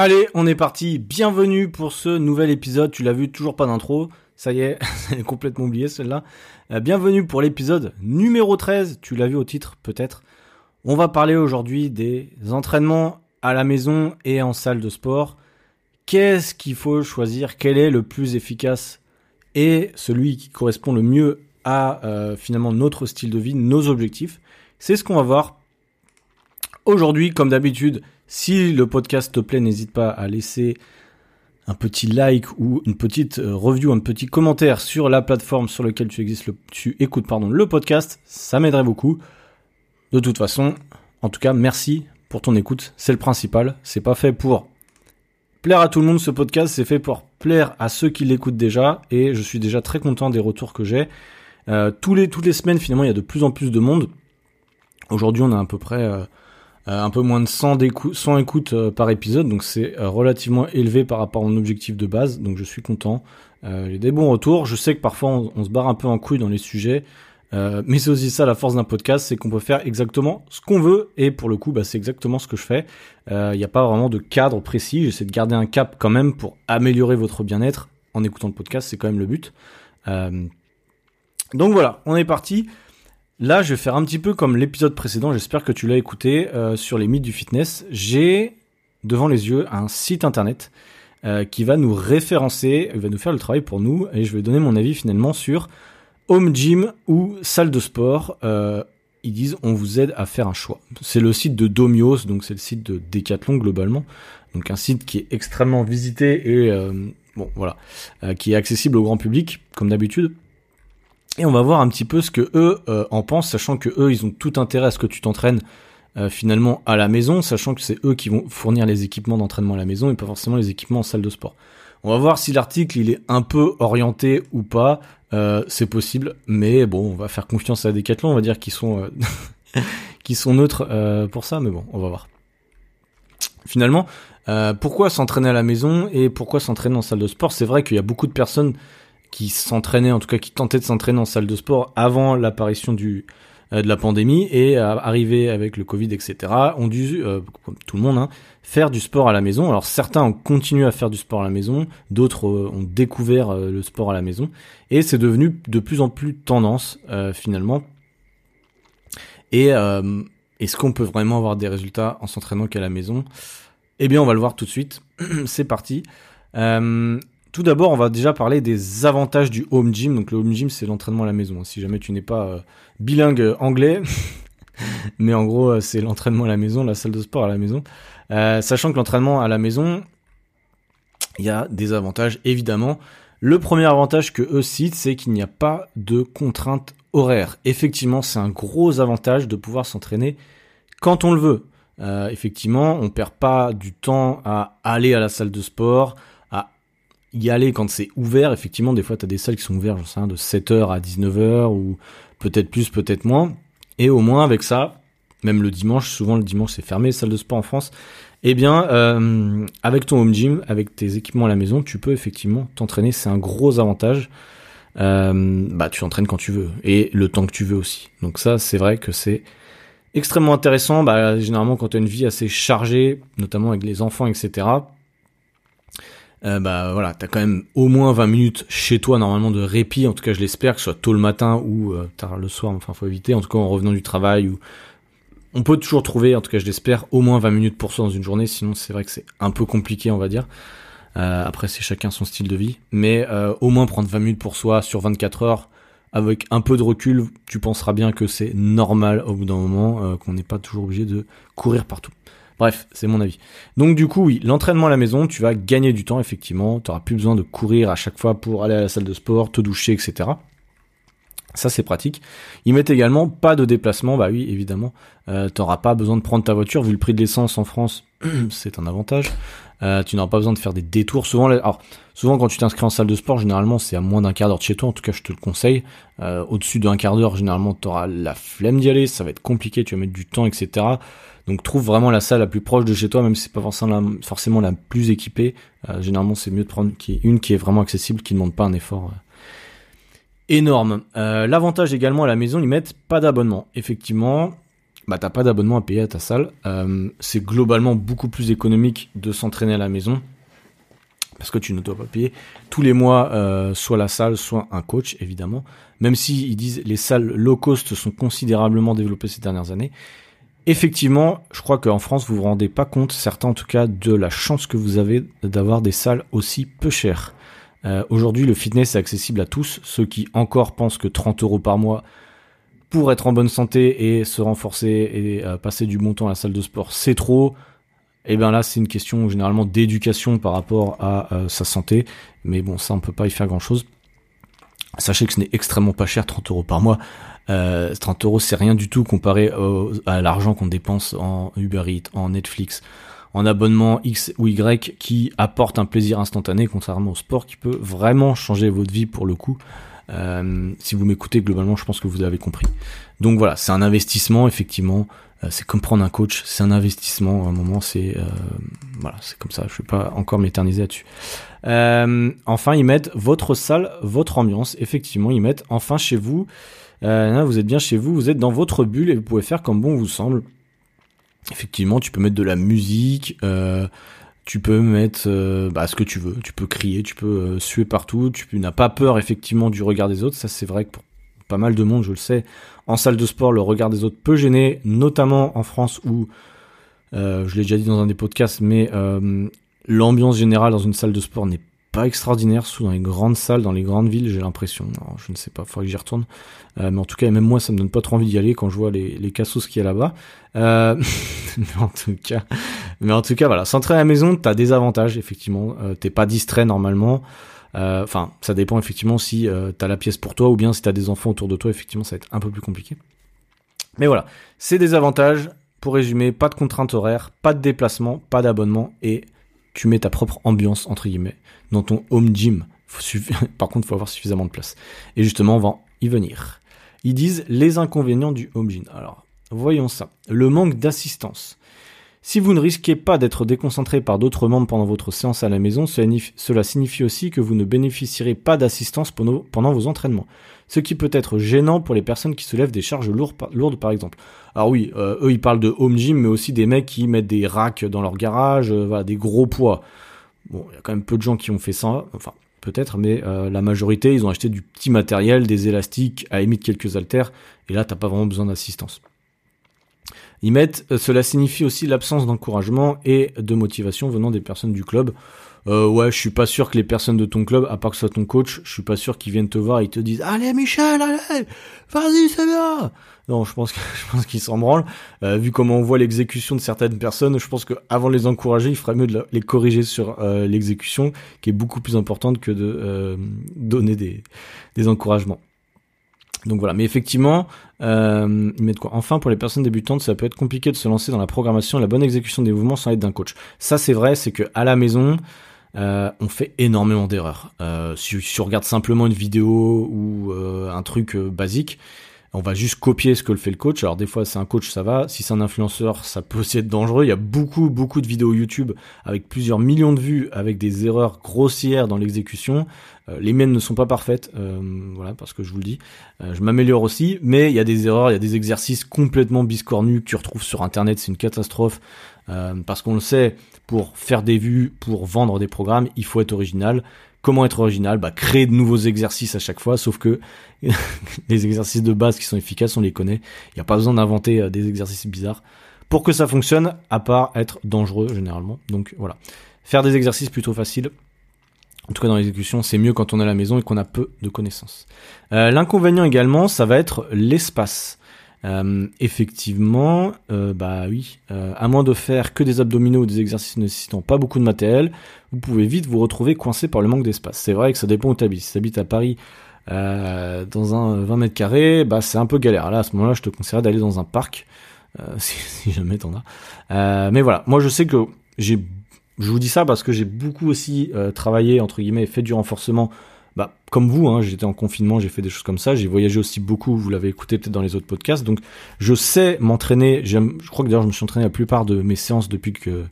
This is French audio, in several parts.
Allez, on est parti. Bienvenue pour ce nouvel épisode. Tu l'as vu, toujours pas d'intro. Ça y est, j'ai complètement oublié celle-là. Euh, bienvenue pour l'épisode numéro 13. Tu l'as vu au titre, peut-être. On va parler aujourd'hui des entraînements à la maison et en salle de sport. Qu'est-ce qu'il faut choisir? Quel est le plus efficace? Et celui qui correspond le mieux à euh, finalement notre style de vie, nos objectifs C'est ce qu'on va voir aujourd'hui, comme d'habitude. Si le podcast te plaît, n'hésite pas à laisser un petit like ou une petite euh, review, un petit commentaire sur la plateforme sur laquelle tu, écoutes pardon, le podcast. Ça m'aiderait beaucoup. De toute façon, en tout cas, merci pour ton écoute. C'est le principal. C'est pas fait pour plaire à tout le monde ce podcast, c'est fait pour plaire à ceux qui l'écoutent déjà et je suis déjà très content des retours que j'ai. Euh, les, toutes les semaines finalement il y a de plus en plus de monde. Aujourd'hui on a à peu près euh, un peu moins de 100, 100 écoutes euh, par épisode, donc c'est euh, relativement élevé par rapport à mon objectif de base, donc je suis content. J'ai des bons retours, je sais que parfois on, se barre un peu en couille dans les sujets, mais c'est aussi ça la force d'un podcast, c'est qu'on peut faire exactement ce qu'on veut, et pour le coup bah, c'est exactement ce que je fais. Il n'y a pas vraiment de cadre précis, j'essaie de garder un cap quand même pour améliorer votre bien-être en écoutant le podcast, c'est quand même le but. donc voilà, on est parti. Là, je vais faire un petit peu comme l'épisode précédent, j'espère que tu l'as écouté, euh, sur les mythes du fitness. J'ai devant les yeux un site internet euh, qui va nous référencer, il va nous faire le travail pour nous, et je vais donner mon avis finalement sur home gym ou salle de sport. Euh, ils disent on vous aide à faire un choix. C'est le site de Domios, donc c'est le site de Decathlon globalement, donc un site qui est extrêmement visité et bon voilà, qui est accessible au grand public comme d'habitude. Et on va voir un petit peu ce que eux euh, en pensent, sachant que eux, ils ont tout intérêt à ce que tu t'entraînes euh, finalement à la maison, sachant que c'est eux qui vont fournir les équipements d'entraînement à la maison et pas forcément les équipements en salle de sport. On va voir si l'article il est un peu orienté ou pas. Euh, c'est possible, mais bon, on va faire confiance à Decathlon, on va dire qu'ils sont qui sont neutres pour ça, mais bon, on va voir. Finalement, pourquoi s'entraîner à la maison et pourquoi s'entraîner en salle de sport? C'est vrai qu'il y a beaucoup de personnes qui s'entraînaient, en tout cas qui tentaient de s'entraîner en salle de sport avant l'apparition du euh, de la pandémie et euh, arrivé avec le Covid, etc., ont dû, euh, comme tout le monde, hein, faire du sport à la maison. Alors certains ont continué à faire du sport à la maison, d'autres ont découvert le sport à la maison, et c'est devenu de plus en plus tendance finalement. Et est-ce qu'on peut vraiment avoir des résultats en s'entraînant qu'à la maison? Eh bien, on va le voir tout de suite. c'est parti. Tout d'abord, on va déjà parler des avantages du home gym. Donc le home gym, c'est l'entraînement à la maison. Si jamais tu n'es pas euh, bilingue euh, anglais, mais en gros, euh, c'est l'entraînement à la maison, la salle de sport à la maison. sachant que l'entraînement à la maison, il y a des avantages évidemment. Le premier avantage que eux citent, c'est qu'il n'y a pas de contraintes horaires. Effectivement, c'est un gros avantage de pouvoir s'entraîner quand on le veut. effectivement, on perd pas du temps à aller à la salle de sport, y aller quand c'est ouvert. Effectivement, des fois, tu des salles qui sont ouvertes, sais, de 7h à 19h ou peut-être plus, peut-être moins. Et au moins, avec ça, même le dimanche, souvent le dimanche c'est fermé, salle de sport en France, eh bien, euh, avec ton home gym, avec tes équipements à la maison, tu peux effectivement t'entraîner. C'est un gros avantage. Euh, bah, tu t'entraînes quand tu veux et le temps que tu veux aussi. Donc ça, c'est vrai que c'est extrêmement intéressant. Bah, généralement, quand tu as une vie assez chargée, notamment avec les enfants, etc., euh, bah voilà, t'as quand même au moins 20 minutes chez toi normalement de répit, en tout cas je l'espère, que ce soit tôt le matin ou euh, tard le soir, enfin faut éviter, en tout cas en revenant du travail ou on peut toujours trouver, en tout cas je l'espère, au moins 20 minutes pour soi dans une journée, sinon c'est vrai que c'est un peu compliqué on va dire. Euh, après c'est chacun son style de vie, mais euh, au moins prendre 20 minutes pour soi sur 24 heures, avec un peu de recul, tu penseras bien que c'est normal au bout d'un moment, qu'on n'est pas toujours obligé de courir partout. Bref, c'est mon avis. Donc du coup, oui, l'entraînement à la maison, tu vas gagner du temps, effectivement. Tu n'auras plus besoin de courir à chaque fois pour aller à la salle de sport, te doucher, etc. Ça, c'est pratique. Ils mettent également pas de déplacement. Bah oui, évidemment. Euh, tu n'auras pas besoin de prendre ta voiture. Vu le prix de l'essence en France, c'est un avantage. Euh, tu n'auras pas besoin de faire des détours. Souvent, alors, souvent quand tu t'inscris en salle de sport, généralement c'est à moins d'un quart d'heure de chez toi. En tout cas, je te le conseille. Euh, Au-dessus d'un quart d'heure, généralement, tu auras la flemme d'y aller. Ça va être compliqué. Tu vas mettre du temps, etc. Donc trouve vraiment la salle la plus proche de chez toi, même si c'est pas forcément la, plus équipée. Euh, généralement, c'est mieux de prendre une qui est vraiment accessible, qui ne demande pas un effort énorme. L'avantage également à la maison, ils mettent pas d'abonnement. Effectivement, bah t'as pas d'abonnement à payer à ta salle. Euh, c'est globalement beaucoup plus économique de s'entraîner à la maison parce que tu ne dois pas payer tous les mois euh, soit la salle, soit un coach, évidemment. Même si ils disent les salles low cost sont considérablement développées ces dernières années. Effectivement, je crois qu'en France, vous vous rendez pas compte, certains en tout cas, de la chance que vous avez d'avoir des salles aussi peu chères. Euh, Aujourd'hui, le fitness est accessible à tous. Ceux qui encore pensent que 30 euros par mois pour être en bonne santé et se renforcer et euh, passer du bon temps à la salle de sport, c'est trop. Et eh bien là, c'est une question généralement d'éducation par rapport à euh, sa santé. Mais bon, ça, on peut pas y faire grand-chose. Sachez que ce n'est extrêmement pas cher, 30 euros par mois. Euh, 30 euros, c'est rien du tout comparé à l'argent qu'on dépense en Uber Eats, en Netflix, en abonnement X ou Y qui apporte un plaisir instantané, contrairement au sport qui peut vraiment changer votre vie pour le coup. Euh, si vous m'écoutez globalement, je pense que vous avez compris. Donc voilà, c'est un investissement effectivement. Euh, c'est comme prendre un coach, c'est un investissement. À un moment, c'est euh, voilà, c'est comme ça. Je vais pas encore m'éterniser là-dessus. Euh, enfin, ils mettent votre salle, votre ambiance. Effectivement, ils mettent enfin chez vous. vous êtes bien chez vous, vous êtes dans votre bulle et vous pouvez faire comme bon vous semble. Effectivement, tu peux mettre de la musique. Tu peux mettre bah, ce que tu veux, tu peux crier, tu peux suer partout, tu n'as pas peur effectivement du regard des autres, ça c'est vrai que pour pas mal de monde, je le sais, en salle de sport, le regard des autres peut gêner, notamment en France où, euh, je l'ai déjà dit dans un des podcasts, mais euh, l'ambiance générale dans une salle de sport n'est pas extraordinaire, sous dans les grandes salles, dans les grandes villes, j'ai l'impression. Je ne sais pas, il faudrait que j'y retourne. Euh, mais en tout cas, même moi, ça me donne pas trop envie d'y aller quand je vois les, les cassos qu'il y a là-bas. mais en tout cas, mais en tout cas, voilà, s'entraîner à la maison, t'as des avantages, effectivement. t'es pas distrait normalement. Euh, enfin, ça dépend effectivement si euh, t'as la pièce pour toi ou bien si t'as des enfants autour de toi, effectivement, ça va être un peu plus compliqué. Mais voilà, c'est des avantages. Pour résumer, pas de contraintes horaires, pas de déplacement, pas d'abonnement et tu mets ta propre ambiance entre guillemets dans ton home gym. Par contre, faut avoir suffisamment de place. Et justement, on va y venir. Ils disent les inconvénients du home gym. Alors, voyons ça. Le manque d'assistance. Si vous ne risquez pas d'être déconcentré par d'autres membres pendant votre séance à la maison, cela signifie aussi que vous ne bénéficierez pas d'assistance pendant vos entraînements. Ce qui peut être gênant pour les personnes qui soulèvent des charges lourdes par exemple. Alors oui, euh, eux ils parlent de home gym, mais aussi des mecs qui mettent des racks dans leur garage, euh, voilà, des gros poids. Bon, il y a quand même peu de gens qui ont fait ça, enfin peut-être, mais euh, la majorité ils ont acheté du petit matériel, des élastiques, à limite quelques haltères, et là t'as pas vraiment besoin d'assistance. Ils mettent, euh, cela signifie aussi l'absence d'encouragement et de motivation venant des personnes du club. Euh, ouais, je suis pas sûr que les personnes de ton club, à part que ce soit ton coach, je suis pas sûr qu'ils viennent te voir et te disent allez Michel, allez, vas-y c'est bien. Non, je pense que je pense qu'ils s'en branlent. Euh, vu comment on voit l'exécution de certaines personnes, je pense que avant de les encourager, il ferait mieux de les corriger sur euh, l'exécution, qui est beaucoup plus importante que de donner des, des encouragements. Donc voilà, mais effectivement, euh, Enfin, pour les personnes débutantes, ça peut être compliqué de se lancer dans la programmation et la bonne exécution des mouvements sans l'aide d'un coach. Ça, c'est vrai, c'est que à la maison, euh, on fait énormément d'erreurs. Euh, si, on regarde simplement une vidéo ou euh, un truc basique, on va juste copier ce que le fait le coach. Alors des fois c'est un coach, ça va. Si c'est un influenceur, ça peut aussi être dangereux. Il y a beaucoup beaucoup de vidéos YouTube avec plusieurs millions de vues, avec des erreurs grossières dans l'exécution. Euh, les miennes ne sont pas parfaites, euh, voilà, parce que je vous le dis. Euh, je m'améliore aussi, mais il y a des erreurs, il y a des exercices complètement biscornus que tu retrouves sur Internet. C'est une catastrophe parce qu'on le sait. Pour faire des vues, pour vendre des programmes, il faut être original. Comment être original bah, Créer de nouveaux exercices à chaque fois, sauf que les exercices de base qui sont efficaces, on les connaît. Il n'y a pas besoin d'inventer euh, des exercices bizarres pour que ça fonctionne, à part être dangereux généralement. Donc voilà. Faire des exercices plutôt faciles, en tout cas dans l'exécution, c'est mieux quand on est à la maison et qu'on a peu de connaissances. Euh, l'inconvénient également, ça va être l'espace. Euh, effectivement, euh, bah oui, euh, à moins de faire que des abdominaux ou des exercices nécessitant pas beaucoup de matériel, vous pouvez vite vous retrouver coincé par le manque d'espace. C'est vrai que ça dépend où tu habites. Si tu habites à Paris dans un 20 mètres carrés, bah c'est un peu galère. Là, à ce moment-là, je te conseillerais d'aller dans un parc, si, si, jamais t'en as. mais voilà, moi je sais que j'ai, je vous dis ça parce que j'ai beaucoup aussi travaillé entre guillemets, fait du renforcement bah, comme vous, hein, j'étais en confinement, j'ai fait des choses comme ça, j'ai voyagé aussi beaucoup, vous l'avez écouté peut-être dans les autres podcasts, donc je sais m'entraîner, je crois que d'ailleurs je me suis entraîné la plupart de mes séances depuis que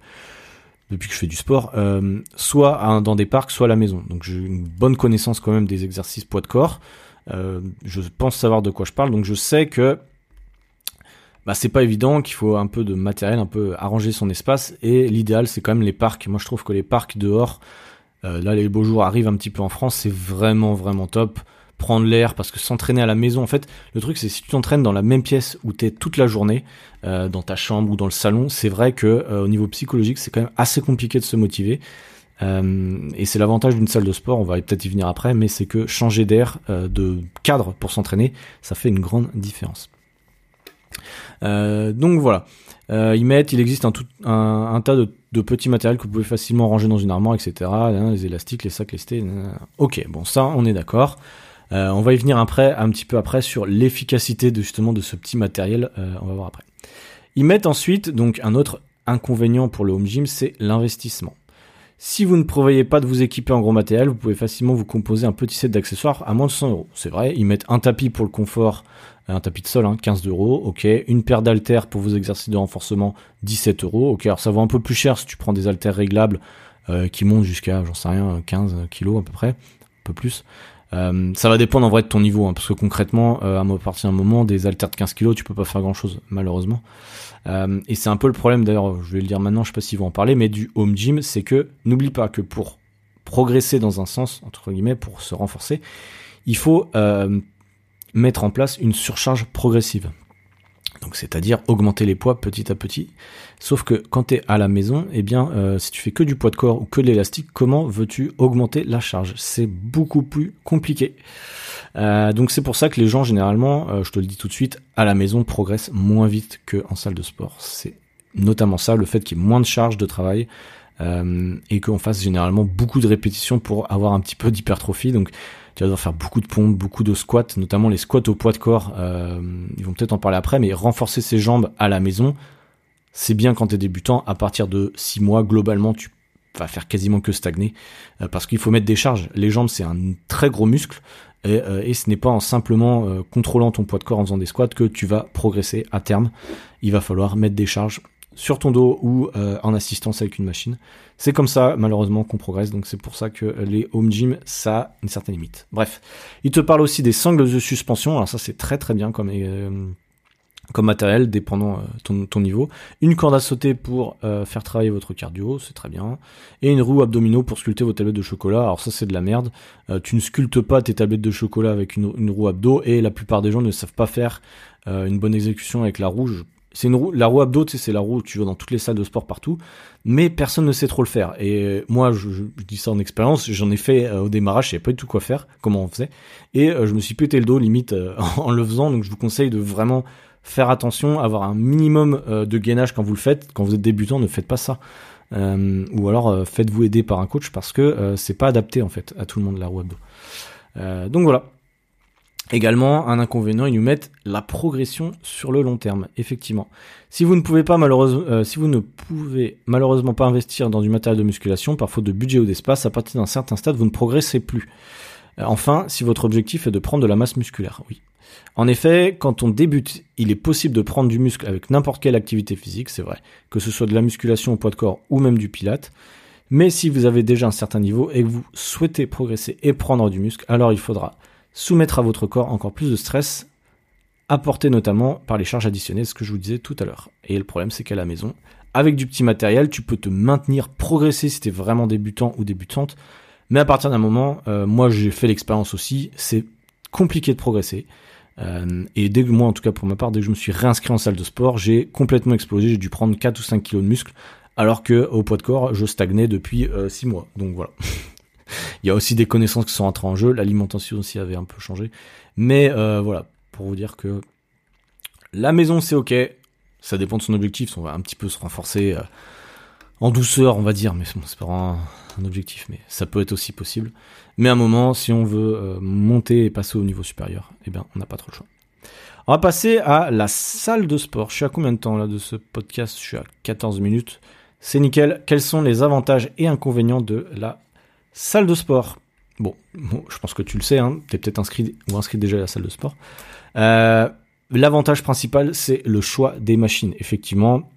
depuis que je fais du sport, euh, soit dans des parcs, soit à la maison. Donc j'ai une bonne connaissance quand même des exercices poids de corps. Euh, je pense savoir de quoi je parle, donc je sais que bah c'est pas évident, qu'il faut un peu de matériel, un peu arranger son espace. Et l'idéal, c'est quand même les parcs. Moi, je trouve que les parcs dehors, euh, là, les beaux jours arrivent un petit peu en France, c'est vraiment vraiment top. Prendre l'air, parce que s'entraîner à la maison, en fait, le truc, c'est si tu t'entraînes dans la même pièce où t'es toute la journée, euh, dans ta chambre ou dans le salon, c'est vrai que euh, au niveau psychologique, c'est quand même assez compliqué de se motiver. et c'est l'avantage d'une salle de sport, on va peut-être y venir après, mais c'est que changer d'air, de cadre pour s'entraîner, ça fait une grande différence. Donc voilà. Euh, ils mettent, il existe un, tout, un, tas de, petits matériels que vous pouvez facilement ranger dans une armoire, etc. Les élastiques, les sacs lestés. Ok, bon ça, on est d'accord. Euh, on va y venir après, un petit peu après, sur l'efficacité de justement de ce petit matériel. on va voir après. Ils mettent ensuite donc un autre inconvénient pour le home gym, c'est l'investissement. Si vous ne prévoyez pas de vous équiper en gros matériel, vous pouvez facilement vous composer un petit set d'accessoires à moins de 100 euros. C'est vrai, ils mettent un tapis pour le confort un tapis de sol, hein, 15 euros, ok. Une paire d'haltères pour vos exercices de renforcement, 17 euros, ok. Alors ça vaut un peu plus cher si tu prends des haltères réglables euh, qui montent jusqu'à, j'en sais rien, 15 kilos à peu près, un peu plus. Euh, ça va dépendre en vrai de ton niveau, hein, parce que concrètement, euh, à partir d'un moment, des haltères de 15 kilos, tu peux pas faire grand chose, malheureusement. Et c'est un peu le problème, d'ailleurs, je vais le dire maintenant, je sais pas s'ils vont en parler, mais du home gym, c'est que n'oublie pas que pour progresser dans un sens, entre guillemets, pour se renforcer, il faut mettre en place une surcharge progressive. Donc c'est-à-dire augmenter les poids petit à petit. Sauf que quand tu es à la maison, eh bien euh, si tu fais que du poids de corps ou que de l'élastique, comment veux-tu augmenter la charge? C'est beaucoup plus compliqué. Euh, donc c'est pour ça que les gens généralement, euh, je te le dis tout de suite, à la maison progressent moins vite qu'en salle de sport. C'est notamment ça, le fait qu'il y ait moins de charge de travail, et qu'on fasse généralement beaucoup de répétitions pour avoir un petit peu d'hypertrophie. Donc tu vas devoir faire beaucoup de pompes, beaucoup de squats, notamment les squats au poids de corps. Euh, ils vont peut-être en parler après, mais renforcer ses jambes à la maison, c'est bien quand tu es débutant. À partir de 6 mois, globalement, tu vas faire quasiment que stagner, euh, parce qu'il faut mettre des charges. Les jambes, c'est un très gros muscle, euh, et ce n'est pas en simplement contrôlant ton poids de corps en faisant des squats que tu vas progresser à terme. Il va falloir mettre des charges sur ton dos ou euh, en assistance avec une machine. C'est comme ça, malheureusement, qu'on progresse. Donc c'est pour ça que les home gym, ça a une certaine limite. Bref, il te parle aussi des sangles de suspension. Alors ça, c'est très très bien comme euh, matériel, dépendant euh, ton, niveau. Une corde à sauter pour faire travailler votre cardio, c'est très bien. Et une roue abdominaux pour sculpter vos tablettes de chocolat. Alors ça, c'est de la merde. tu ne sculptes pas tes tablettes de chocolat avec une, roue abdo. Et la plupart des gens ne savent pas faire une bonne exécution avec la roue. C'est une roue, la roue abdo, c'est la roue que tu vois dans toutes les salles de sport partout, mais personne ne sait trop le faire. Et moi, je, dis ça en expérience, j'en ai fait euh, au démarrage, je savais pas du tout quoi faire, comment on faisait, et euh, je me suis pété le dos limite euh, en le faisant. Donc je vous conseille de vraiment faire attention, avoir un minimum de gainage quand vous le faites. Quand vous êtes débutant, ne faites pas ça. ou alors faites-vous aider par un coach parce que c'est pas adapté en fait à tout le monde la roue abdo. donc voilà, Également, un inconvénient, ils nous mettent la progression sur le long terme. Effectivement, si vous ne pouvez pas malheureusement, euh, si vous ne pouvez malheureusement pas investir dans du matériel de musculation par faute de budget ou d'espace, à partir d'un certain stade, vous ne progressez plus. Euh, enfin, si votre objectif est de prendre de la masse musculaire, oui. En effet, quand on débute, il est possible de prendre du muscle avec n'importe quelle activité physique, c'est vrai, que ce soit de la musculation au poids de corps ou même du pilate. Mais si vous avez déjà un certain niveau et que vous souhaitez progresser et prendre du muscle, alors il faudra soumettre à votre corps encore plus de stress, apporté notamment par les charges additionnelles, ce que je vous disais tout à l'heure. Et le problème, c'est qu'à la maison, avec du petit matériel, tu peux te maintenir, progresser si tu es vraiment débutant ou débutante. Mais à partir d'un moment, euh, moi j'ai fait l'expérience aussi, c'est compliqué de progresser. Euh, et dès que moi, en tout cas pour ma part, dès que je me suis réinscrit en salle de sport, j'ai complètement explosé. J'ai dû prendre 4 ou 5 kilos de muscle, alors que au poids de corps, je stagnais depuis 6 euh, mois. Donc voilà. Il y a aussi des connaissances qui sont entrées en jeu, l'alimentation aussi avait un peu changé. Mais euh, voilà, pour vous dire que la maison c'est ok, ça dépend de son objectif, on va un petit peu se renforcer euh, en douceur on va dire, mais c'est pas un, un, objectif, mais ça peut être aussi possible. Mais à un moment, si on veut euh, monter et passer au niveau supérieur, eh bien on n'a pas trop le choix. On va passer à la salle de sport. Je suis à combien de temps là de ce podcast? Je suis à 14 minutes. C'est nickel. Quels sont les avantages et inconvénients de la Salle de sport. Bon, je pense que tu le sais, hein, tu es peut-être inscrit ou inscrit déjà à la salle de sport. Euh, l'avantage principal, c'est le choix des machines. Effectivement,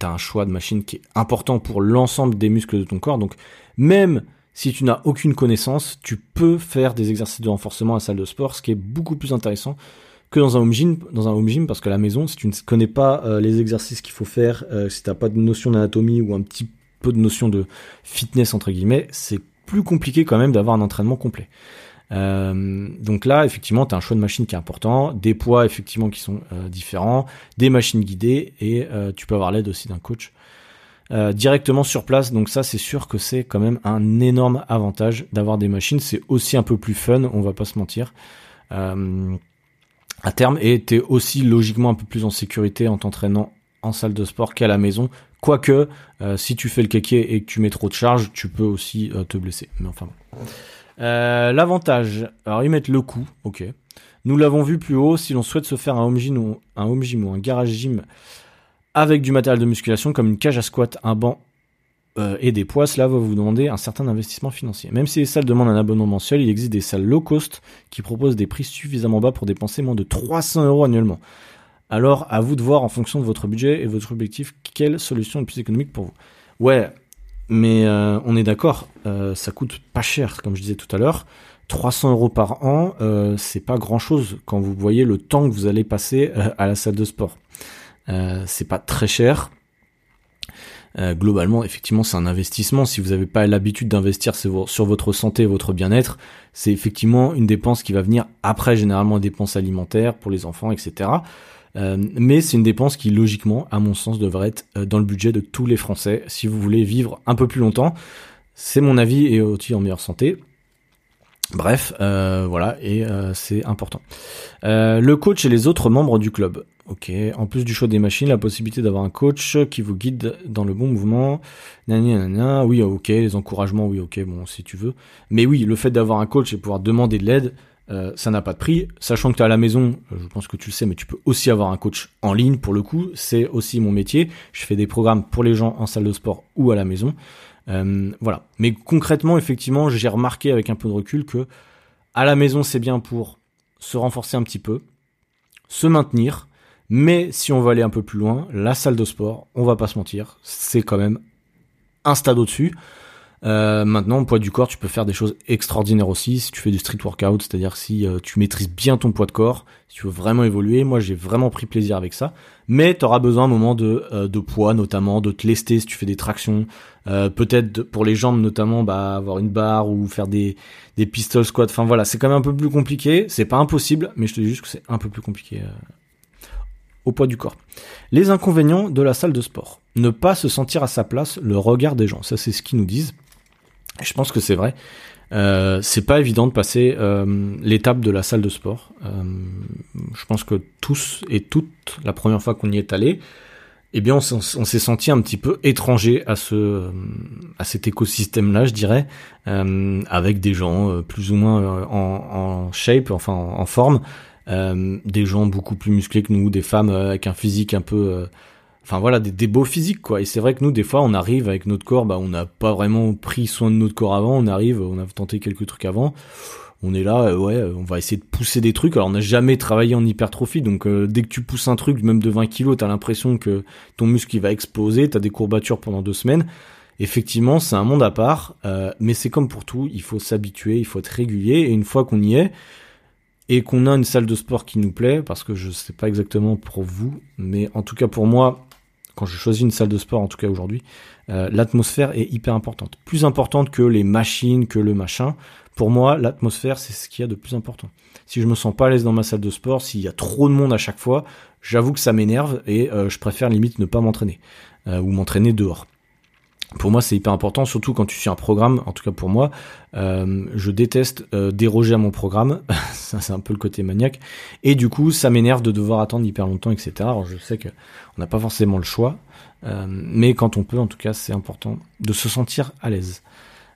tu as un choix de machine qui est important pour l'ensemble des muscles de ton corps. Donc, même si tu n'as aucune connaissance, tu peux faire des exercices de renforcement à la salle de sport, ce qui est beaucoup plus intéressant que dans un home gym, parce que la maison, si tu ne connais pas euh, les exercices qu'il faut faire, euh, si t'as pas de notion d'anatomie ou un petit peu de notion de fitness entre guillemets, c'est plus compliqué quand même d'avoir un entraînement complet. Euh, donc là, effectivement, tu as un choix de machine qui est important, des poids effectivement qui sont différents, des machines guidées et tu peux avoir l'aide aussi d'un coach directement sur place. Donc ça, c'est sûr que c'est quand même un énorme avantage d'avoir des machines. C'est aussi un peu plus fun, on va pas se mentir. Euh, à terme et t'es aussi logiquement un peu plus en sécurité en t'entraînant en salle de sport qu'à la maison. Quoique, euh, si tu fais le kéké et que tu mets trop de charge, tu peux aussi euh, te blesser. Mais enfin bon. Euh, L'avantage, alors ils mettent le coup, ok. Nous l'avons vu plus haut, si l'on souhaite se faire un home gym ou un home gym ou un garage gym avec du matériel de musculation comme une cage à squat, un banc et des poids, cela va vous demander un certain investissement financier. Même si les salles demandent un abonnement mensuel, il existe des salles low cost qui proposent des prix suffisamment bas pour dépenser moins de 300 euros annuellement. Alors, à vous de voir en fonction de votre budget et votre objectif, quelle solution est plus économique pour vous. Ouais, mais euh, on est d'accord, euh, ça coûte pas cher, comme je disais tout à l'heure. 300 euros par an, c'est pas grand chose quand vous voyez le temps que vous allez passer à la salle de sport. c'est pas très cher. Euh, globalement, effectivement, c'est un investissement. Si vous n'avez pas l'habitude d'investir sur votre santé et votre bien-être, c'est effectivement une dépense qui va venir après généralement dépenses alimentaires pour les enfants, etc. Euh, mais c'est une dépense qui, logiquement, à mon sens, devrait être euh, dans le budget de tous les Français si vous voulez vivre un peu plus longtemps. C'est mon avis et aussi en meilleure santé. Bref, voilà, et c'est important. le coach et les autres membres du club. Ok. En plus du choix des machines, la possibilité d'avoir un coach qui vous guide dans le bon mouvement. Oui, ok. Les encouragements, oui, ok. Bon, si tu veux. Mais oui, le fait d'avoir un coach et pouvoir demander de l'aide, euh, ça n'a pas de prix. Sachant que tu es à la maison, euh, je pense que tu le sais, mais tu peux aussi avoir un coach en ligne pour le coup. C'est aussi mon métier. Je fais des programmes pour les gens en salle de sport ou à la maison. Euh, voilà. Mais concrètement, effectivement, j'ai remarqué avec un peu de recul que à la maison, c'est bien pour se renforcer un petit peu, se maintenir, mais si on veut aller un peu plus loin, la salle de sport, on va pas se mentir, c'est quand même un stade au-dessus. Euh, maintenant, poids du corps, tu peux faire des choses extraordinaires aussi. Si tu fais du street workout, c'est-à-dire si euh, tu maîtrises bien ton poids de corps, si tu veux vraiment évoluer, moi j'ai vraiment pris plaisir avec ça. Mais tu auras besoin un moment de, euh, de poids, notamment de te lester si tu fais des tractions. Peut-être pour les jambes notamment, bah, avoir une barre ou faire des, des pistol squats. Enfin voilà, c'est quand même un peu plus compliqué. C'est pas impossible, mais je te dis juste que c'est un peu plus compliqué au poids du corps. Les inconvénients de la salle de sport. Ne pas se sentir à sa place, le regard des gens. Ça, c'est ce qu'ils nous disent. Je pense que c'est vrai. Euh, c'est pas évident de passer euh, l'étape de la salle de sport. Euh, je pense que tous et toutes, la première fois qu'on y est allé, eh bien, on, s'est senti un petit peu étranger à ce, à cet écosystème-là, je dirais, avec des gens plus ou moins en, shape, enfin en forme, euh, des gens beaucoup plus musclés que nous, des femmes euh, avec un physique un peu, euh, enfin voilà, des, beaux physiques quoi. Et c'est vrai que nous, des fois, on arrive avec notre corps, bah on n'a pas vraiment pris soin de notre corps avant. On arrive, on a tenté quelques trucs avant. On est là, ouais, on va essayer de pousser des trucs. Alors on n'a jamais travaillé en hypertrophie, donc dès que tu pousses un truc, même de 20 kilos, t'as l'impression que ton muscle va exploser, t'as des courbatures pendant deux semaines. Effectivement, c'est un monde à part, mais c'est comme pour tout, il faut s'habituer, il faut être régulier, et une fois qu'on y est, et qu'on a une salle de sport qui nous plaît, parce que je sais pas exactement pour vous, mais en tout cas pour moi, quand je choisis une salle de sport, en tout cas aujourd'hui, euh, l'atmosphère est hyper importante. Plus importante que les machines, que le machin. Pour moi, l'atmosphère, c'est ce qu'il y a de plus important. Si je me sens pas à l'aise dans ma salle de sport, s'il y a trop de monde à chaque fois, j'avoue que ça m'énerve et euh, je préfère limite ne pas m'entraîner euh, ou m'entraîner dehors pour moi, c'est hyper important, surtout quand tu suis un programme. En tout cas pour moi, euh, je déteste euh, déroger à mon programme. ça, c'est un peu le côté maniaque. Et du coup, ça m'énerve de devoir attendre hyper longtemps, etc. Alors, je sais que on n'a pas forcément le choix, euh, mais quand on peut, en tout cas, c'est important de se sentir à l'aise.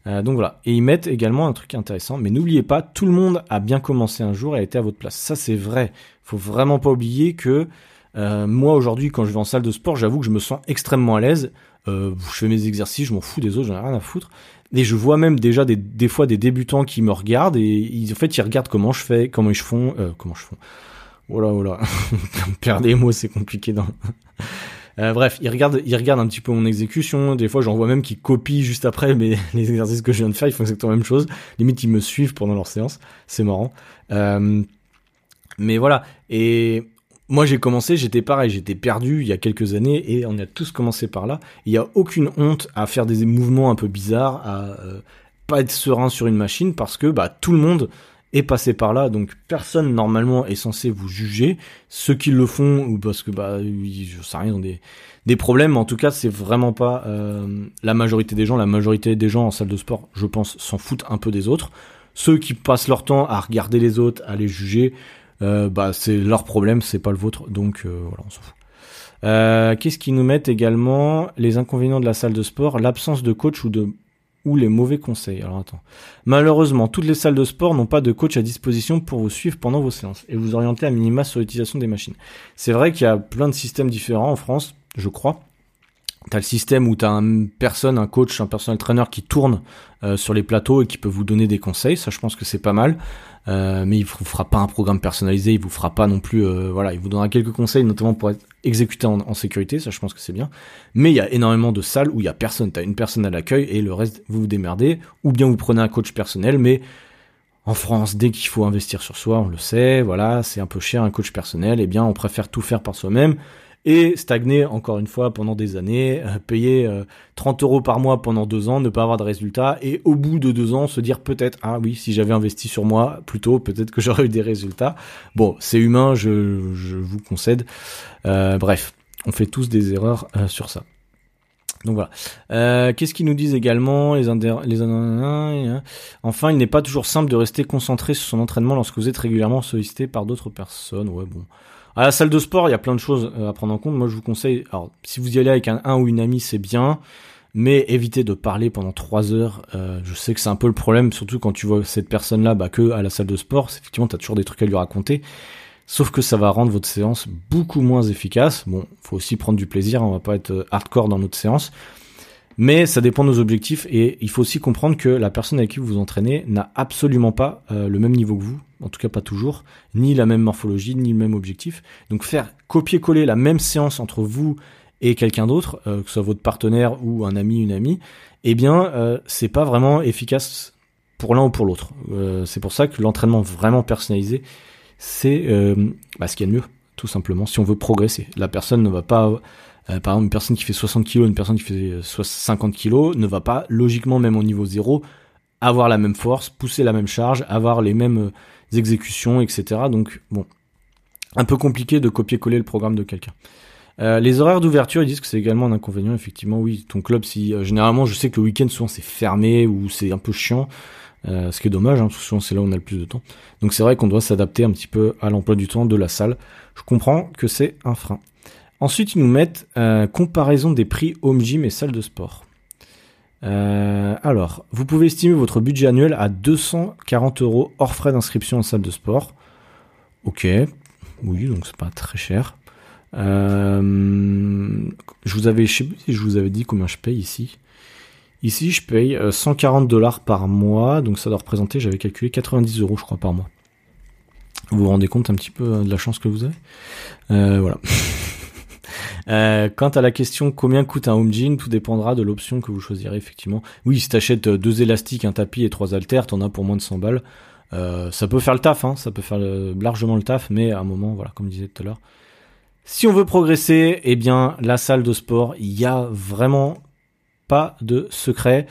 donc voilà. Et ils mettent également un truc intéressant. Mais n'oubliez pas, tout le monde a bien commencé un jour et a été à votre place. Ça, c'est vrai. Faut vraiment pas oublier que moi aujourd'hui, quand je vais en salle de sport, j'avoue que je me sens extrêmement à l'aise je fais mes exercices, je m'en fous des autres, j'en ai rien à foutre. Et je vois même déjà des, des fois des débutants qui me regardent et ils, en fait ils regardent comment je fais, comment ils font, euh, comment je fais. Oh là oh là, perdre des mots c'est compliqué. Dans... Euh, bref, ils regardent, ils regardent un petit peu mon exécution. Des fois, j'en vois même qui copient juste après mais les exercices que je viens de faire. Ils font exactement la même chose. Limite, ils me suivent pendant leur séance. C'est marrant. Euh, Mais voilà. Et moi, j'ai commencé, j'étais pareil, j'étais perdu il y a quelques années et on a tous commencé par là. Il n'y a aucune honte à faire des mouvements un peu bizarres, à euh, pas être serein sur une machine parce que bah, tout le monde est passé par là, donc personne normalement est censé vous juger. Ceux qui le font, ou parce que bah je sais rien, ont des, problèmes, en tout cas c'est vraiment pas euh, la majorité des gens. La majorité des gens en salle de sport, je pense, s'en foutent un peu des autres. Ceux qui passent leur temps à regarder les autres, à les juger, euh, bah c'est leur problème, c'est pas le vôtre. Donc euh, voilà, on s'en fout. Euh, Qu'est-ce qu'ils nous mettent également? Les inconvénients de la salle de sport, l'absence de coach ou de ou les mauvais conseils. Alors attends. Malheureusement, toutes les salles de sport n'ont pas de coach à disposition pour vous suivre pendant vos séances et vous orienter à minima sur l'utilisation des machines. C'est vrai qu'il y a plein de systèmes différents en France, je crois. T'as le système où t'as une personne, un coach, un personnel trainer qui tourne sur les plateaux et qui peut vous donner des conseils. Ça, je pense que c'est pas mal. Euh, mais il vous fera pas un programme personnalisé, il vous fera pas non plus, euh, voilà, il vous donnera quelques conseils, notamment pour être exécuté en, sécurité. Ça, je pense que c'est bien. Mais il y a énormément de salles où il y a personne. T'as une personne à l'accueil et le reste vous vous démerdez. Ou bien vous prenez un coach personnel, mais en France, dès qu'il faut investir sur soi, on le sait, voilà, c'est un peu cher un coach personnel, et eh bien on préfère tout faire par soi-même et stagner encore une fois pendant des années, euh, payer 30 euh, euros par mois pendant deux ans, ne pas avoir de résultats, et au bout de deux ans se dire peut-être ah oui si j'avais investi sur moi plus tôt peut-être que j'aurais eu des résultats. Bon c'est humain, je, je, vous concède. Euh, bref, on fait tous des erreurs sur ça. Donc voilà. Qu'est-ce qu'ils nous disent également les, les Enfin, il n'est pas toujours simple de rester concentré sur son entraînement lorsque vous êtes régulièrement sollicité par d'autres personnes. Ouais, bon. À la salle de sport, il y a plein de choses euh, à prendre en compte. Moi, je vous conseille, alors si vous y allez avec un, un ou une amie, c'est bien, mais évitez de parler pendant trois heures. Euh, je sais que c'est un peu le problème, surtout quand tu vois cette personne-là bah, que à la salle de sport. Effectivement, tu as toujours des trucs à lui raconter. Sauf que ça va rendre votre séance beaucoup moins efficace. Bon, faut aussi prendre du plaisir, on va pas être euh, hardcore dans notre séance. Mais ça dépend de nos objectifs et il faut aussi comprendre que la personne avec qui vous vous entraînez n'a absolument pas le même niveau que vous en tout cas pas toujours, ni la même morphologie, ni le même objectif. Donc faire copier-coller la même séance entre vous et quelqu'un d'autre, euh, que ce soit votre partenaire ou un ami, une amie, eh bien, euh, c'est pas vraiment efficace pour l'un ou pour l'autre. Euh, c'est pour ça que l'entraînement vraiment personnalisé, c'est bah, ce qu'il y a de mieux, tout simplement, si on veut progresser. La personne ne va pas, par exemple, une personne qui fait 60 kg, une personne qui fait 50 kg, ne va pas, logiquement, même au niveau zéro, avoir la même force, pousser la même charge, avoir les mêmes exécutions, etc. Donc bon, un peu compliqué de copier-coller le programme de quelqu'un. Euh, les horaires d'ouverture, ils disent que c'est également un inconvénient. Effectivement, oui, ton club, si euh, généralement, je sais que le week-end souvent c'est fermé ou c'est un peu chiant, euh, ce qui est dommage, hein, parce que souvent c'est là où on a le plus de temps. Donc c'est vrai qu'on doit s'adapter un petit peu à l'emploi du temps de la salle. Je comprends que c'est un frein. Ensuite, ils nous mettent comparaison des prix home gym et salle de sport. Euh, alors, vous pouvez estimer votre budget annuel à 240 euros hors frais d'inscription en salle de sport. Ok, oui, donc c'est pas très cher. Euh, je vous avais, je vous avais dit combien je paye ici. Ici, je paye 140 euh, dollars par mois, donc ça doit représenter, j'avais calculé 90 euros, je crois, par mois. Vous vous rendez compte un petit peu de la chance que vous avez? Voilà. Euh, quant à la question combien coûte un home gym, tout dépendra de l'option que vous choisirez effectivement. Oui, si t'achètes euh, deux élastiques, un tapis et trois haltères, t'en as pour moins de 100 balles. Euh, ça peut faire le taf, hein, ça peut faire largement le taf, mais à un moment, voilà, comme je disais tout à l'heure. Si on veut progresser, eh bien, la salle de sport, il y a vraiment pas de secret.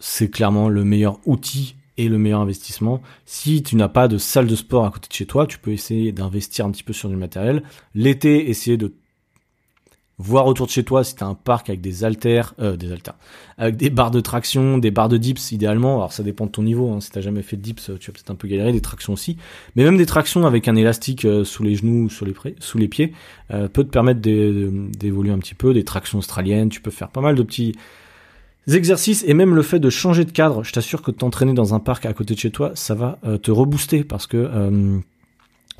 c'est clairement le meilleur outil et le meilleur investissement. Si tu n'as pas de salle de sport à côté de chez toi, tu peux essayer d'investir un petit peu sur du matériel. L'été, essayer de voir autour de chez toi si t'as un parc avec des haltères, euh, des haltères, avec des barres de traction, des barres de dips idéalement. Alors ça dépend de ton niveau. Hein. Si t'as jamais fait de dips, tu vas peut-être un peu galérer. Des tractions aussi, mais même des tractions avec un élastique euh, sous les genoux, ou sous les, pieds, euh, peut te permettre d'évoluer un petit peu. Des tractions australiennes, tu peux faire pas mal de petits exercices et même le fait de changer de cadre. Je t'assure que t'entraîner dans un parc à côté de chez toi, ça va te rebooster parce que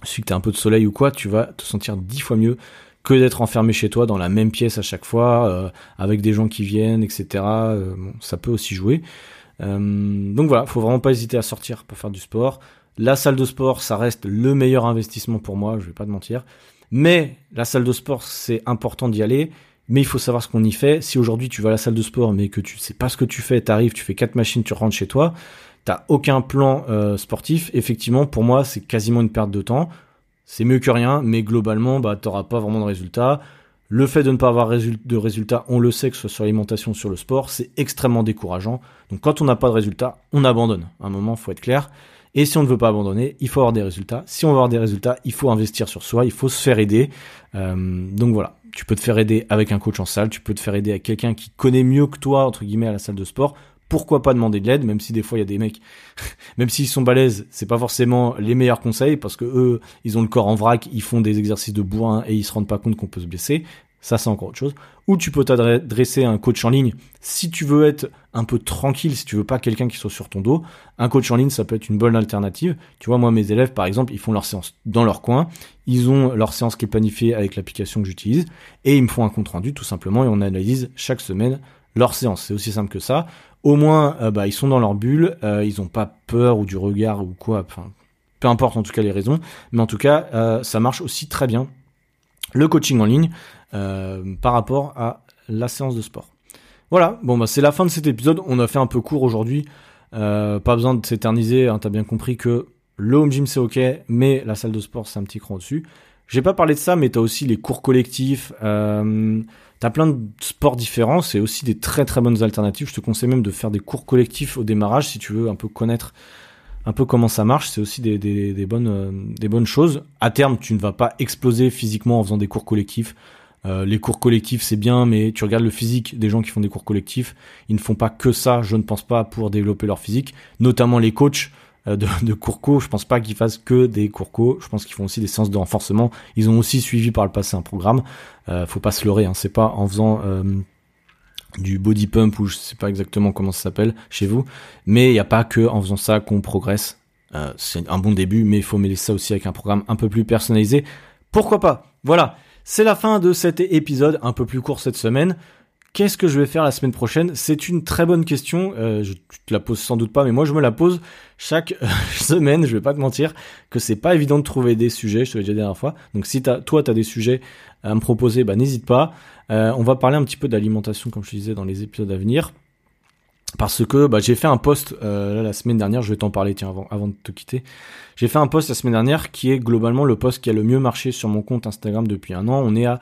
si tu as un peu de soleil ou quoi, tu vas te sentir dix fois mieux que d'être enfermé chez toi dans la même pièce à chaque fois, euh, avec des gens qui viennent, etc. Euh, ça peut aussi jouer. Euh, donc voilà, faut vraiment pas hésiter à sortir pour faire du sport. La salle de sport, ça reste le meilleur investissement pour moi, je vais pas te mentir. Mais la salle de sport, c'est important d'y aller. Mais il faut savoir ce qu'on y fait. Si aujourd'hui tu vas à la salle de sport, mais que tu sais pas ce que tu fais, t'arrives, tu fais quatre machines, tu rentres chez toi, t'as aucun plan sportif. Effectivement, pour moi, c'est quasiment une perte de temps c'est mieux que rien, mais globalement, bah, t'auras pas vraiment de résultats. Le fait de ne pas avoir de résultats, on le sait que ce soit sur l'alimentation, sur le sport, c'est extrêmement décourageant. Donc quand on n'a pas de résultats, on abandonne. À un moment, faut être clair. Et si on ne veut pas abandonner, il faut avoir des résultats. Si on veut avoir des résultats, il faut investir sur soi, il faut se faire aider. Euh, donc voilà, tu peux te faire aider avec un coach en salle, tu peux te faire aider avec quelqu'un qui connaît mieux que toi, entre guillemets, à la salle de sport. Pourquoi pas demander de l'aide, même si des fois il y a des mecs, même s'ils sont balèzes, c'est pas forcément les meilleurs conseils parce que eux, ils ont le corps en vrac, ils font des exercices de bourrin et ils se rendent pas compte qu'on peut se blesser. Ça, c'est encore autre chose. Ou tu peux t'adresser à un coach en ligne. Si tu veux être un peu tranquille, si tu veux pas quelqu'un qui soit sur ton dos, un coach en ligne, ça peut être une bonne alternative. Tu vois, moi, mes élèves, par exemple, ils font leur séance dans leur coin. Ils ont leur séance qui est planifiée avec l'application que j'utilise. Et ils me font un compte rendu, tout simplement, et on analyse chaque semaine leur séance. C'est aussi simple que ça. Au moins, euh, bah, ils sont dans leur bulle. Euh, ils ont pas peur ou du regard ou quoi. Peu importe en tout cas les raisons. Mais en tout cas, euh, ça marche aussi très bien. Le coaching en ligne. Par rapport à la séance de sport. Voilà, bon bah c'est la fin de cet épisode. On a fait un peu court aujourd'hui. Pas besoin de s'éterniser. Hein, T'as bien compris que le home gym c'est ok, mais la salle de sport c'est un petit cran au-dessus. J'ai pas parlé de ça, mais t'as aussi les cours collectifs. T'as plein de sports différents. C'est aussi des très très bonnes alternatives. Je te conseille même de faire des cours collectifs au démarrage si tu veux un peu connaître un peu comment ça marche. C'est aussi des, des, bonnes euh, des bonnes choses. À terme, tu ne vas pas exploser physiquement en faisant des cours collectifs. Euh, les cours collectifs, c'est bien, mais tu regardes le physique des gens qui font des cours collectifs, ils ne font pas que ça, je ne pense pas, pour développer leur physique, notamment les coachs de, de cours co, je pense pas qu'ils fassent que des cours co, je pense qu'ils font aussi des séances de renforcement, ils ont aussi suivi par le passé un programme, euh, faut pas se leurrer, hein, c'est pas en faisant euh, du body pump ou je sais pas exactement comment ça s'appelle chez vous, mais il n'y a pas que en faisant ça qu'on progresse, c'est un bon début, mais il faut mêler ça aussi avec un programme un peu plus personnalisé, pourquoi pas, voilà. C'est la fin de cet épisode, un peu plus court cette semaine. Qu'est-ce que je vais faire la semaine prochaine? C'est une très bonne question. Euh, je te la pose sans doute pas, mais moi je me la pose chaque semaine. Je vais pas te mentir que c'est pas évident de trouver des sujets. Je te l'ai déjà dit la dernière fois. Donc si toi tu as des sujets à me proposer, bah n'hésite pas. Euh, on va parler un petit peu d'alimentation, comme je te disais dans les épisodes à venir parce que bah, j'ai fait un post euh, la semaine dernière, je vais t'en parler tiens avant, avant de te quitter. J'ai fait un post la semaine dernière qui est globalement le post qui a le mieux marché sur mon compte Instagram depuis un an. On est à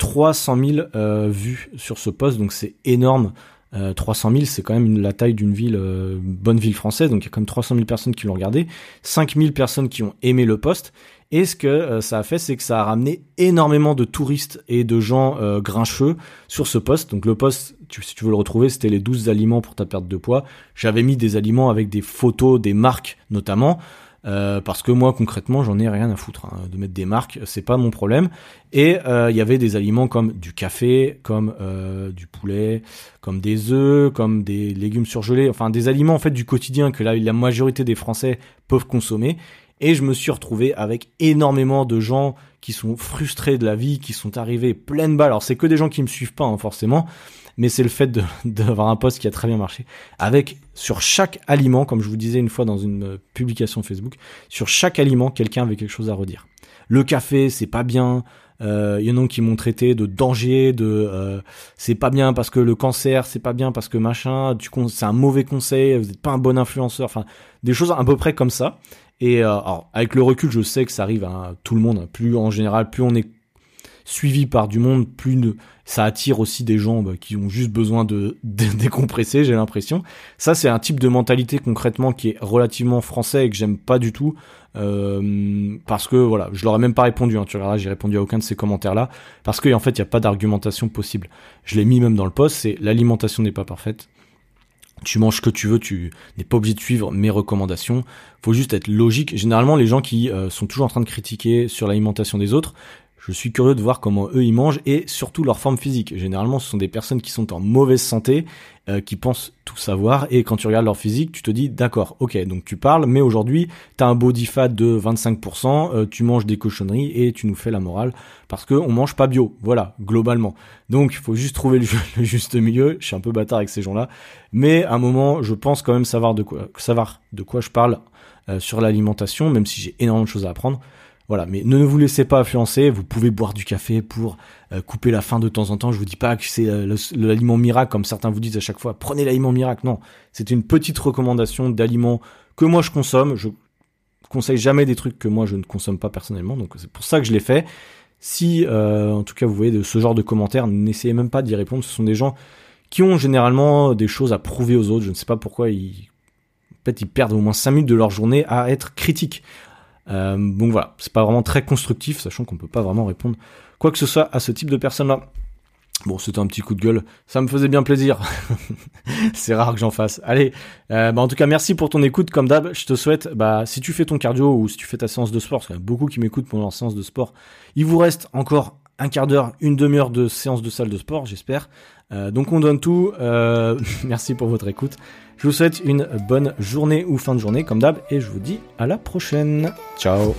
300 000 euh, vues sur ce post, donc c'est énorme. Euh, 300 000, c'est quand même la taille d'une ville, euh, bonne ville française, donc il y a quand même 300 000 personnes qui l'ont regardé, 5 000 personnes qui ont aimé le post, et ce que euh, ça a fait, c'est que ça a ramené énormément de touristes et de gens euh, grincheux sur ce poste. Donc le poste, si tu veux le retrouver, c'était les 12 aliments pour ta perte de poids. J'avais mis des aliments avec des photos des marques notamment. Euh, parce que moi concrètement j'en ai rien à foutre hein, de mettre des marques c'est pas mon problème. Et il y avait des aliments comme du café comme du poulet comme des œufs comme des légumes surgelés enfin des aliments en fait du quotidien que la majorité des français peuvent consommer et je me suis retrouvé avec énormément de gens qui sont frustrés de la vie, qui sont arrivés pleine balle. Alors c'est que des gens qui me suivent pas hein, forcément, mais c'est le fait d'avoir un poste qui a très bien marché. Avec sur chaque aliment, comme je vous disais une fois dans une euh, publication Facebook, sur chaque aliment, quelqu'un avait quelque chose à redire. Le café, c'est pas bien. Euh, il y en a qui m'ont traité de danger, de euh, c'est pas bien parce que le cancer, c'est pas bien parce que machin, c'est un mauvais conseil, vous n'êtes pas un bon influenceur, enfin des choses à peu près comme ça. Et euh, alors, avec le recul, je sais que ça arrive à tout le monde. Plus en général, plus on est suivi par du monde, plus ça attire aussi des gens bah, qui ont juste besoin de, décompresser, j'ai l'impression. Ça, c'est un type de mentalité concrètement qui est relativement français et que j'aime pas du tout. Euh, parce que voilà, je leur ai même pas répondu. Hein, tu verras, j'ai répondu à aucun de ces commentaires-là parce qu'en en fait, il n'y a pas d'argumentation possible. Je l'ai mis même dans le post. C'est l'alimentation n'est pas parfaite tu manges ce que tu veux, tu n'es pas obligé de suivre mes recommandations. Faut juste être logique. Généralement, les gens qui euh, sont toujours en train de critiquer sur l'alimentation des autres, je suis curieux de voir comment eux ils mangent et surtout leur forme physique. Généralement, ce sont des personnes qui sont en mauvaise santé, euh, qui pensent tout savoir et quand tu regardes leur physique, tu te dis d'accord, ok, donc tu parles, mais aujourd'hui, tu as un body fat de 25%, euh, tu manges des cochonneries et tu nous fais la morale parce que on mange pas bio. Voilà, globalement. Donc, il faut juste trouver le, juste milieu. Je suis un peu bâtard avec ces gens-là, mais à un moment, je pense quand même savoir de quoi, savoir de quoi je parle euh, sur l'alimentation, même si j'ai énormément de choses à apprendre. Voilà, mais ne vous laissez pas influencer. Vous pouvez boire du café pour euh, couper la faim de temps en temps. Je vous dis pas que c'est euh, l'aliment miracle comme certains vous disent à chaque fois. Prenez l'aliment miracle. Non, c'est une petite recommandation d'aliment que moi je consomme. Je conseille jamais des trucs que moi je ne consomme pas personnellement, donc c'est pour ça que je l'ai fait. Si, euh, en tout cas, vous voyez de ce genre de commentaires, n'essayez même pas d'y répondre. Ce sont des gens qui ont généralement des choses à prouver aux autres. Je ne sais pas pourquoi ils, en fait, ils perdent au moins 5 minutes de leur journée à être critiques. Euh, donc voilà, c'est pas vraiment très constructif, sachant qu'on peut pas vraiment répondre quoi que ce soit à ce type de personnes-là. Bon, c'était un petit coup de gueule. Ça me faisait bien plaisir. c'est rare que j'en fasse. Allez, euh, bah en tout cas, merci pour ton écoute. Comme d'hab, je te souhaite, bah, si tu fais ton cardio ou si tu fais ta séance de sport, parce qu'il y a beaucoup qui m'écoutent pendant leur séance de sport, il vous reste encore un quart d'heure, une demi-heure de séance de salle de sport, j'espère. Euh, donc on donne tout. Euh, merci pour votre écoute. Je vous souhaite une bonne journée ou fin de journée, comme d'hab, et je vous dis à la prochaine. Ciao